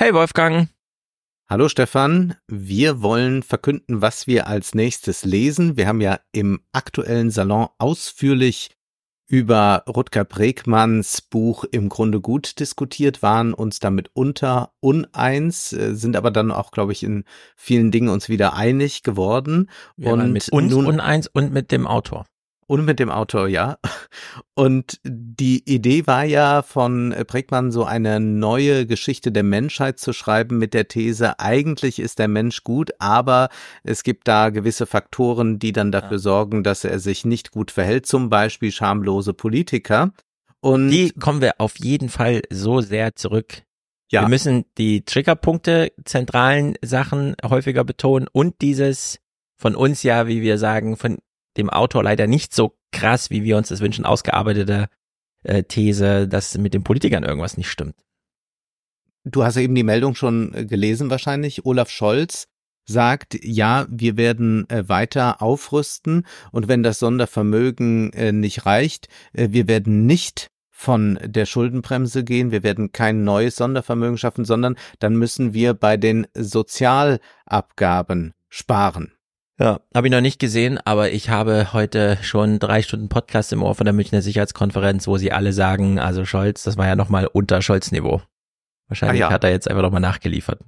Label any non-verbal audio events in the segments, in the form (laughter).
Hey Wolfgang. Hallo Stefan, wir wollen verkünden, was wir als nächstes lesen. Wir haben ja im aktuellen Salon ausführlich über Rutger Bregmanns Buch im Grunde gut diskutiert, waren uns damit unter uneins, äh, sind aber dann auch, glaube ich, in vielen Dingen uns wieder einig geworden. Wir und mit uns nun, uneins und mit dem Autor. Und mit dem Autor, ja. Und die Idee war ja von Bregmann, so eine neue Geschichte der Menschheit zu schreiben mit der These, eigentlich ist der Mensch gut, aber es gibt da gewisse Faktoren, die dann dafür ja. sorgen, dass er sich nicht gut verhält, zum Beispiel schamlose Politiker. Und die kommen wir auf jeden Fall so sehr zurück. Ja. Wir müssen die Triggerpunkte, zentralen Sachen häufiger betonen und dieses von uns ja, wie wir sagen, von dem Autor leider nicht so krass, wie wir uns das wünschen, ausgearbeitete äh, These, dass mit den Politikern irgendwas nicht stimmt. Du hast eben die Meldung schon äh, gelesen wahrscheinlich. Olaf Scholz sagt, ja, wir werden äh, weiter aufrüsten und wenn das Sondervermögen äh, nicht reicht, äh, wir werden nicht von der Schuldenbremse gehen, wir werden kein neues Sondervermögen schaffen, sondern dann müssen wir bei den Sozialabgaben sparen. Ja, habe ich noch nicht gesehen, aber ich habe heute schon drei Stunden Podcast im Ohr von der Münchner Sicherheitskonferenz, wo sie alle sagen, also Scholz, das war ja nochmal unter Scholz-Niveau. Wahrscheinlich ah, ja. hat er jetzt einfach nochmal nachgeliefert.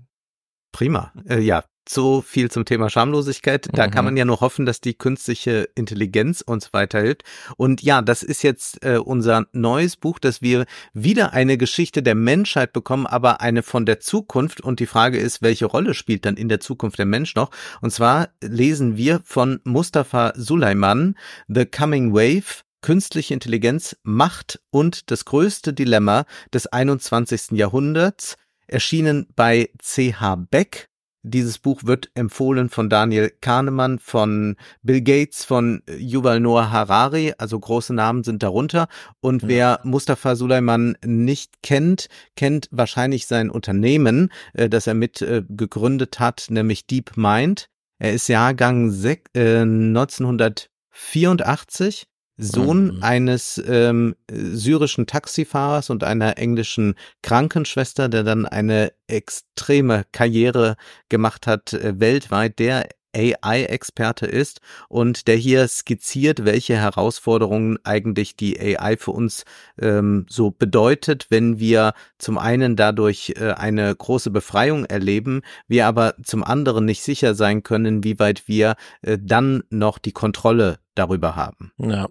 Prima. Äh, ja, so viel zum Thema Schamlosigkeit. Da mhm. kann man ja nur hoffen, dass die künstliche Intelligenz uns weiterhilft. Und ja, das ist jetzt äh, unser neues Buch, dass wir wieder eine Geschichte der Menschheit bekommen, aber eine von der Zukunft. Und die Frage ist, welche Rolle spielt dann in der Zukunft der Mensch noch? Und zwar lesen wir von Mustafa Sulaiman The Coming Wave Künstliche Intelligenz, Macht und das größte Dilemma des 21. Jahrhunderts erschienen bei CH Beck. Dieses Buch wird empfohlen von Daniel Kahnemann, von Bill Gates, von Yuval Noah Harari, also große Namen sind darunter. Und wer Mustafa Sulaiman nicht kennt, kennt wahrscheinlich sein Unternehmen, äh, das er mit äh, gegründet hat, nämlich Deep Mind. Er ist Jahrgang 1984 Sohn mhm. eines ähm, syrischen Taxifahrers und einer englischen Krankenschwester, der dann eine extreme Karriere gemacht hat äh, weltweit, der AI-Experte ist und der hier skizziert, welche Herausforderungen eigentlich die AI für uns ähm, so bedeutet, wenn wir zum einen dadurch äh, eine große Befreiung erleben, wir aber zum anderen nicht sicher sein können, wie weit wir äh, dann noch die Kontrolle darüber haben. Ja.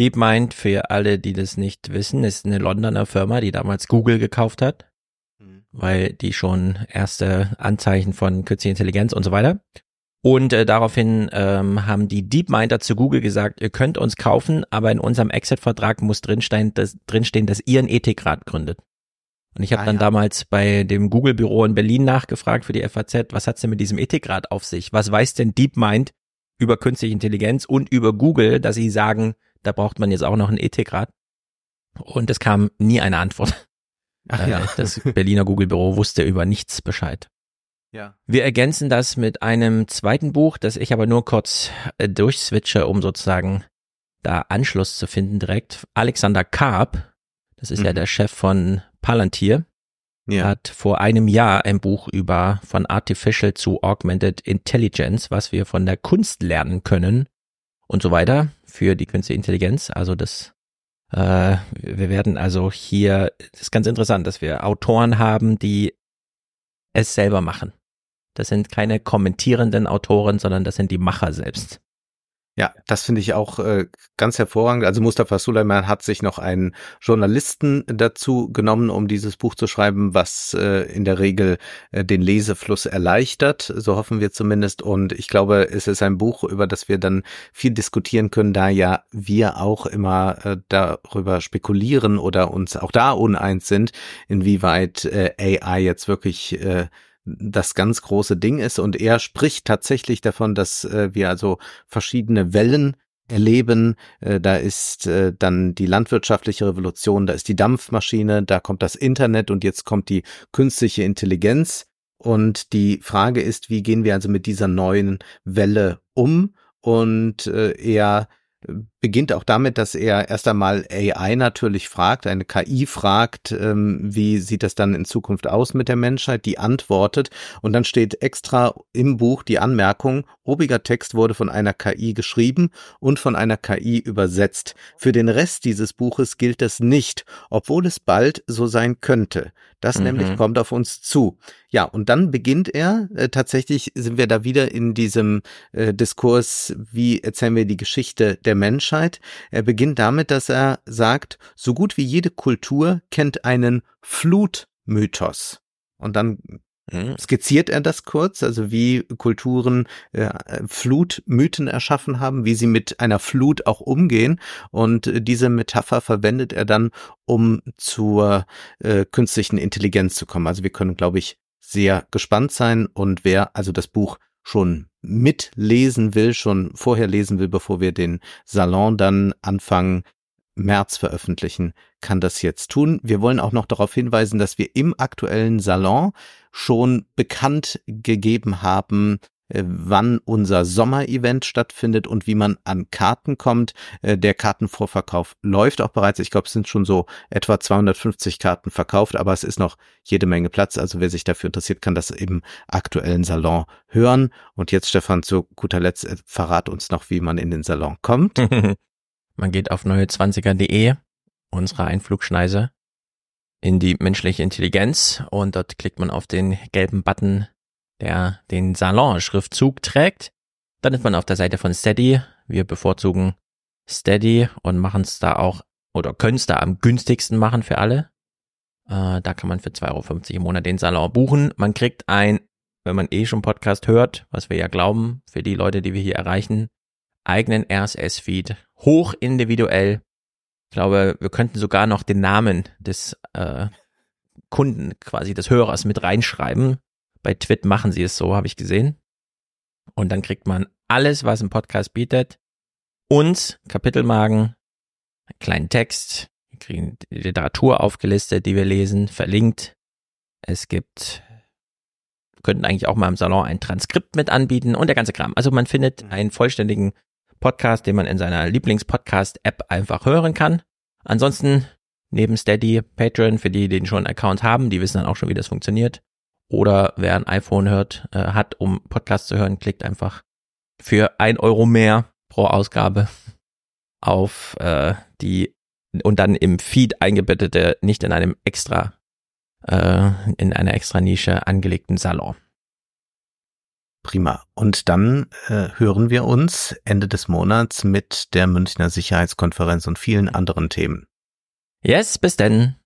DeepMind, für alle, die das nicht wissen, ist eine Londoner Firma, die damals Google gekauft hat, mhm. weil die schon erste Anzeichen von künstlicher Intelligenz und so weiter. Und äh, daraufhin ähm, haben die DeepMinder zu Google gesagt, ihr könnt uns kaufen, aber in unserem Exit-Vertrag muss drinstehen dass, drinstehen, dass ihr einen Ethikrat gründet. Und ich habe ah, dann ja. damals bei dem Google-Büro in Berlin nachgefragt für die FAZ, was hat's denn mit diesem Ethikrat auf sich? Was weiß denn DeepMind über künstliche Intelligenz und über Google, dass sie sagen, da braucht man jetzt auch noch einen Ethikrat. Und es kam nie eine Antwort. Ach ja. Äh, das Berliner Google-Büro wusste über nichts Bescheid. Ja. Wir ergänzen das mit einem zweiten Buch, das ich aber nur kurz äh, durchswitche, um sozusagen da Anschluss zu finden direkt. Alexander Karp, das ist mhm. ja der Chef von Palantir, ja. hat vor einem Jahr ein Buch über von Artificial zu Augmented Intelligence, was wir von der Kunst lernen können und so weiter für die künstliche Intelligenz. Also das, äh, wir werden also hier, das ist ganz interessant, dass wir Autoren haben, die es selber machen. Das sind keine kommentierenden Autoren, sondern das sind die Macher selbst. Ja, das finde ich auch äh, ganz hervorragend. Also Mustafa Suleiman hat sich noch einen Journalisten dazu genommen, um dieses Buch zu schreiben, was äh, in der Regel äh, den Lesefluss erleichtert. So hoffen wir zumindest. Und ich glaube, es ist ein Buch, über das wir dann viel diskutieren können, da ja wir auch immer äh, darüber spekulieren oder uns auch da uneins sind, inwieweit äh, AI jetzt wirklich äh, das ganz große Ding ist. Und er spricht tatsächlich davon, dass äh, wir also verschiedene Wellen erleben. Äh, da ist äh, dann die landwirtschaftliche Revolution, da ist die Dampfmaschine, da kommt das Internet und jetzt kommt die künstliche Intelligenz. Und die Frage ist, wie gehen wir also mit dieser neuen Welle um? Und äh, er beginnt auch damit, dass er erst einmal AI natürlich fragt, eine KI fragt, ähm, wie sieht das dann in Zukunft aus mit der Menschheit, die antwortet und dann steht extra im Buch die Anmerkung, obiger Text wurde von einer KI geschrieben und von einer KI übersetzt. Für den Rest dieses Buches gilt das nicht, obwohl es bald so sein könnte. Das mhm. nämlich kommt auf uns zu. Ja, und dann beginnt er, äh, tatsächlich sind wir da wieder in diesem äh, Diskurs, wie erzählen wir die Geschichte der Menschheit. Er beginnt damit, dass er sagt, so gut wie jede Kultur kennt einen Flutmythos. Und dann mhm. skizziert er das kurz, also wie Kulturen äh, Flutmythen erschaffen haben, wie sie mit einer Flut auch umgehen. Und äh, diese Metapher verwendet er dann, um zur äh, künstlichen Intelligenz zu kommen. Also wir können, glaube ich, sehr gespannt sein und wer also das Buch schon mitlesen will, schon vorher lesen will, bevor wir den Salon dann Anfang März veröffentlichen, kann das jetzt tun. Wir wollen auch noch darauf hinweisen, dass wir im aktuellen Salon schon bekannt gegeben haben, wann unser Sommerevent stattfindet und wie man an Karten kommt. Äh, der Kartenvorverkauf läuft auch bereits. Ich glaube, es sind schon so etwa 250 Karten verkauft, aber es ist noch jede Menge Platz. Also wer sich dafür interessiert, kann das im aktuellen Salon hören. Und jetzt, Stefan, zu guter Letzt, äh, verrat uns noch, wie man in den Salon kommt. (laughs) man geht auf neue20er.de, unsere Einflugschneise, in die menschliche Intelligenz und dort klickt man auf den gelben Button der den Salon-Schriftzug trägt. Dann ist man auf der Seite von Steady. Wir bevorzugen Steady und machen es da auch oder können es da am günstigsten machen für alle. Äh, da kann man für 2,50 Euro im Monat den Salon buchen. Man kriegt ein, wenn man eh schon Podcast hört, was wir ja glauben, für die Leute, die wir hier erreichen, eigenen RSS-Feed, hoch individuell. Ich glaube, wir könnten sogar noch den Namen des äh, Kunden, quasi des Hörers mit reinschreiben. Bei Twit machen sie es so, habe ich gesehen. Und dann kriegt man alles, was ein Podcast bietet. Uns, Kapitelmarken, einen kleinen Text, wir kriegen die Literatur aufgelistet, die wir lesen, verlinkt. Es gibt, wir könnten eigentlich auch mal im Salon ein Transkript mit anbieten und der ganze Kram. Also man findet mhm. einen vollständigen Podcast, den man in seiner Lieblingspodcast-App einfach hören kann. Ansonsten neben Steady, Patreon, für die, die den schon einen Account haben, die wissen dann auch schon, wie das funktioniert. Oder wer ein iPhone hört, äh, hat, um Podcast zu hören, klickt einfach für ein Euro mehr pro Ausgabe auf äh, die und dann im Feed eingebettete, nicht in einem extra, äh, in einer extra Nische angelegten Salon. Prima. Und dann äh, hören wir uns Ende des Monats mit der Münchner Sicherheitskonferenz und vielen anderen Themen. Yes, bis denn.